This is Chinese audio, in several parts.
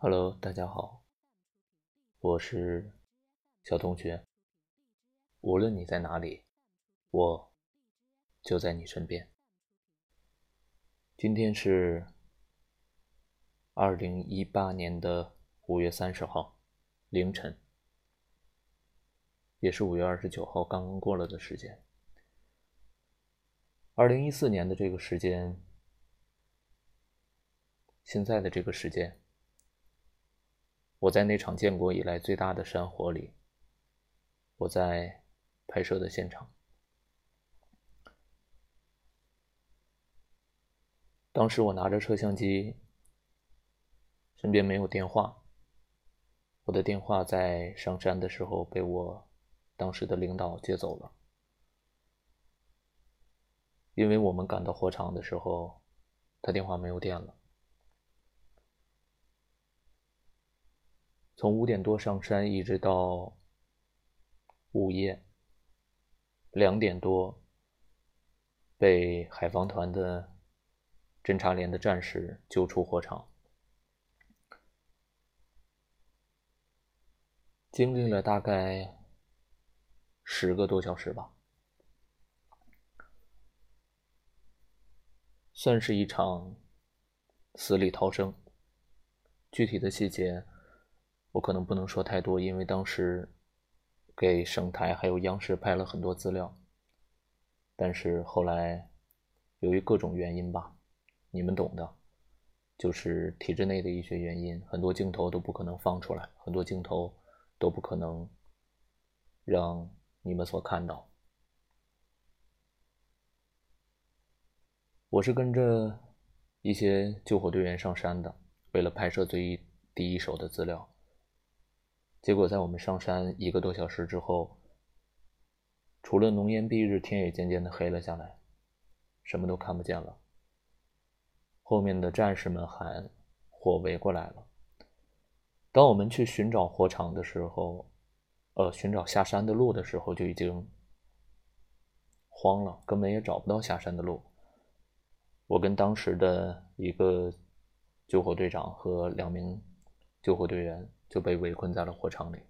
Hello，大家好，我是小同学。无论你在哪里，我就在你身边。今天是二零一八年的五月三十号凌晨，也是五月二十九号刚刚过了的时间。二零一四年的这个时间，现在的这个时间。我在那场建国以来最大的山火里，我在拍摄的现场。当时我拿着摄像机，身边没有电话。我的电话在上山的时候被我当时的领导接走了，因为我们赶到火场的时候，他电话没有电了。从五点多上山，一直到午夜两点多，被海防团的侦察连的战士救出火场，经历了大概十个多小时吧，算是一场死里逃生。具体的细节。我可能不能说太多，因为当时给省台还有央视拍了很多资料，但是后来由于各种原因吧，你们懂的，就是体制内的一些原因，很多镜头都不可能放出来，很多镜头都不可能让你们所看到。我是跟着一些救火队员上山的，为了拍摄最第一手的资料。结果在我们上山一个多小时之后，除了浓烟蔽日，天也渐渐的黑了下来，什么都看不见了。后面的战士们喊：“火围过来了！”当我们去寻找火场的时候，呃，寻找下山的路的时候，就已经慌了，根本也找不到下山的路。我跟当时的一个救火队长和两名救火队员。就被围困在了火场里。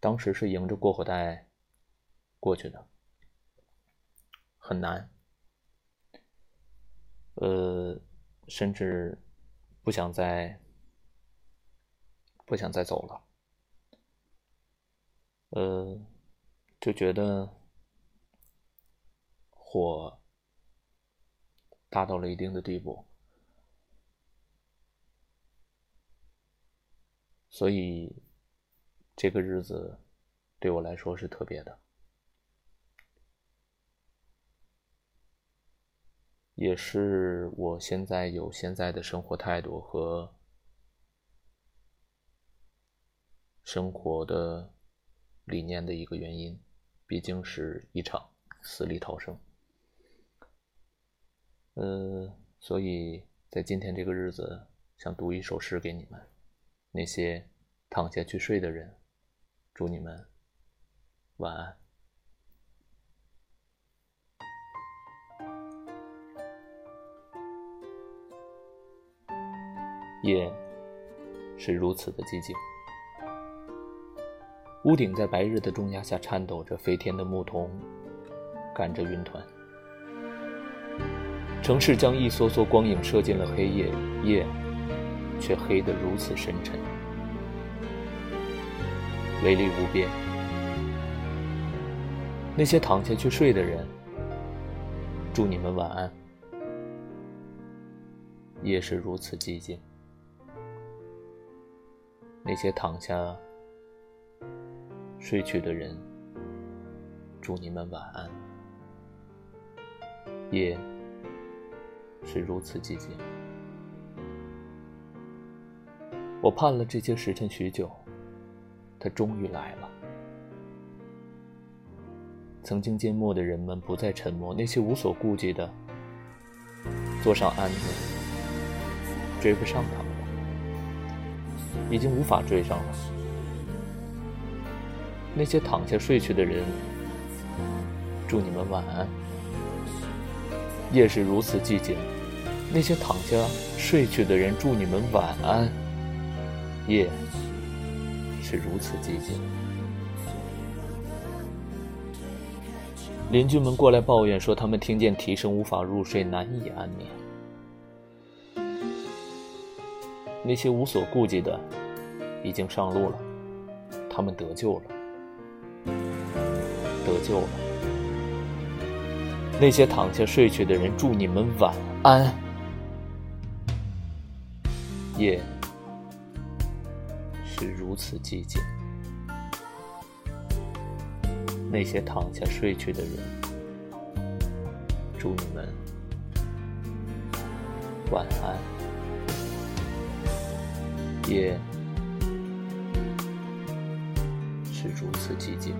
当时是迎着过火带过去的，很难，呃，甚至不想再不想再走了，呃，就觉得火大到了一定的地步。所以，这个日子对我来说是特别的，也是我现在有现在的生活态度和生活的理念的一个原因。毕竟是一场死里逃生，呃，所以在今天这个日子，想读一首诗给你们。那些躺下去睡的人，祝你们晚安。夜是如此的寂静，屋顶在白日的重压下颤抖着，飞天的牧童赶着云团。城市将一梭梭光影射进了黑夜，夜。却黑得如此深沉，威力无边。那些躺下去睡的人，祝你们晚安。夜是如此寂静，那些躺下睡去的人，祝你们晚安。夜是如此寂静。我盼了这些时辰许久，他终于来了。曾经缄默的人们不再沉默，那些无所顾忌的坐上鞍子，追不上他们了，已经无法追上了。那些躺下睡去的人，祝你们晚安。夜是如此寂静，那些躺下睡去的人，祝你们晚安。夜是如此寂静。邻居们过来抱怨说，他们听见啼声无法入睡，难以安眠。那些无所顾忌的已经上路了，他们得救了，得救了。那些躺下睡去的人，祝你们晚安。夜是如此寂静。那些躺下睡去的人，祝你们晚安。夜是如此寂静。